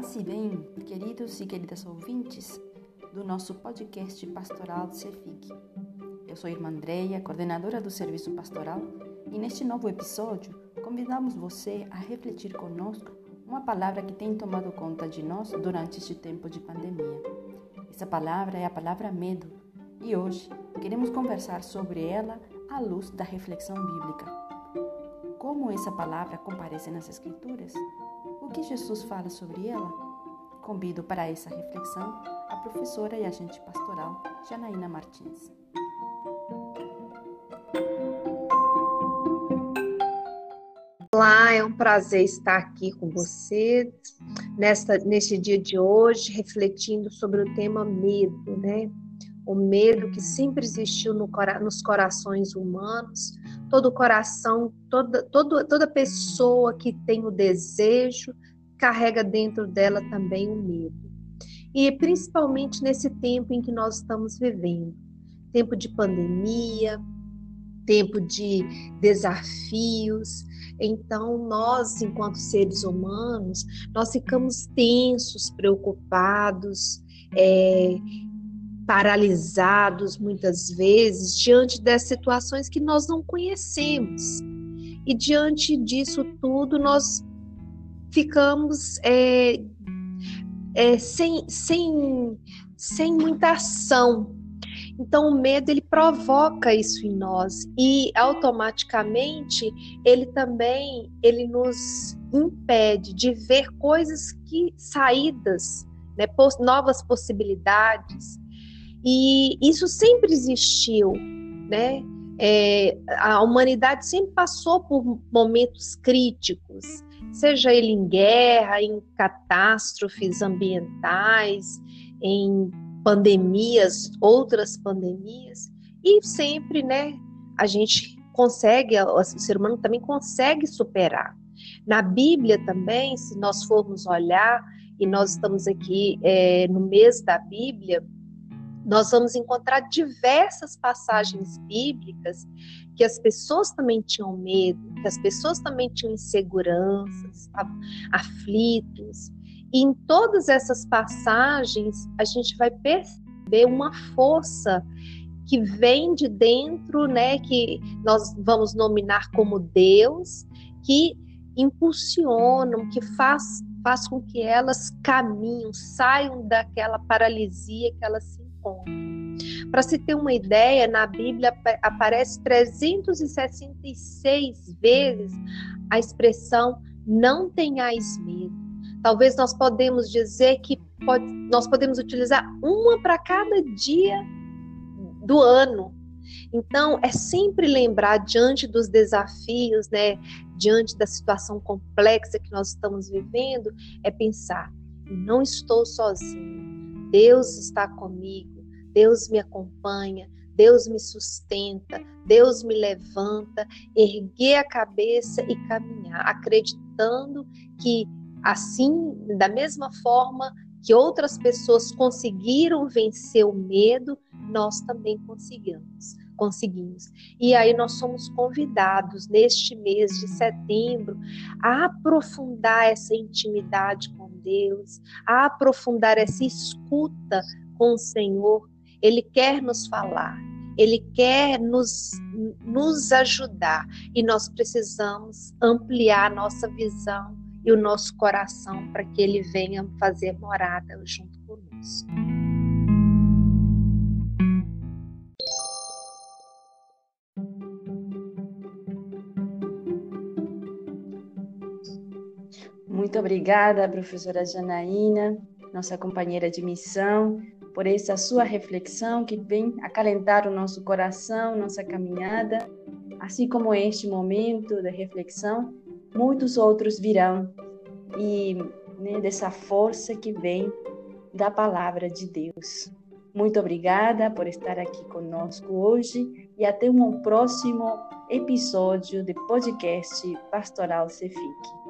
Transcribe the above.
Paz e bem, queridos e queridas ouvintes do nosso podcast pastoral Cefic. Eu sou a irmã Andreia, coordenadora do Serviço Pastoral, e neste novo episódio convidamos você a refletir conosco uma palavra que tem tomado conta de nós durante este tempo de pandemia. Essa palavra é a palavra medo, e hoje queremos conversar sobre ela à luz da reflexão bíblica. Como essa palavra comparece nas Escrituras? O que Jesus fala sobre ela? Convido para essa reflexão a professora e agente pastoral Janaína Martins. Olá, é um prazer estar aqui com você nesta, neste dia de hoje, refletindo sobre o tema medo, né? O medo que sempre existiu no, nos corações humanos, todo coração, toda, todo, toda pessoa que tem o desejo, carrega dentro dela também o medo. E principalmente nesse tempo em que nós estamos vivendo tempo de pandemia, tempo de desafios. Então, nós, enquanto seres humanos, nós ficamos tensos, preocupados, é, paralisados muitas vezes diante das situações que nós não conhecemos. E diante disso tudo, nós ficamos é, é, sem, sem, sem muita ação. Então, o medo ele provoca isso em nós e automaticamente ele também ele nos impede de ver coisas que saídas, né, novas possibilidades, e isso sempre existiu, né? É, a humanidade sempre passou por momentos críticos, seja ele em guerra, em catástrofes ambientais, em pandemias, outras pandemias, e sempre, né, a gente consegue, o ser humano também consegue superar. Na Bíblia também, se nós formos olhar, e nós estamos aqui é, no mês da Bíblia, nós vamos encontrar diversas passagens bíblicas que as pessoas também tinham medo, que as pessoas também tinham inseguranças, aflitos. E em todas essas passagens, a gente vai perceber uma força que vem de dentro, né, que nós vamos nominar como Deus, que impulsionam, que faz, faz com que elas caminhem, saiam daquela paralisia que elas se para se ter uma ideia, na Bíblia aparece 366 vezes a expressão não tenhais medo. Talvez nós podemos dizer que pode, nós podemos utilizar uma para cada dia do ano. Então, é sempre lembrar diante dos desafios, né, diante da situação complexa que nós estamos vivendo, é pensar: não estou sozinho. Deus está comigo. Deus me acompanha, Deus me sustenta, Deus me levanta, erguer a cabeça e caminhar, acreditando que assim, da mesma forma que outras pessoas conseguiram vencer o medo, nós também conseguimos. Conseguimos. E aí nós somos convidados neste mês de setembro a aprofundar essa intimidade com Deus, a aprofundar essa escuta com o Senhor, ele quer nos falar, ele quer nos, nos ajudar e nós precisamos ampliar nossa visão e o nosso coração para que ele venha fazer morada junto conosco. Muito obrigada, professora Janaína, nossa companheira de missão por essa sua reflexão que vem acalentar o nosso coração, nossa caminhada, assim como este momento de reflexão, muitos outros virão e né, dessa força que vem da palavra de Deus. Muito obrigada por estar aqui conosco hoje e até um próximo episódio de podcast Pastoral Cefique.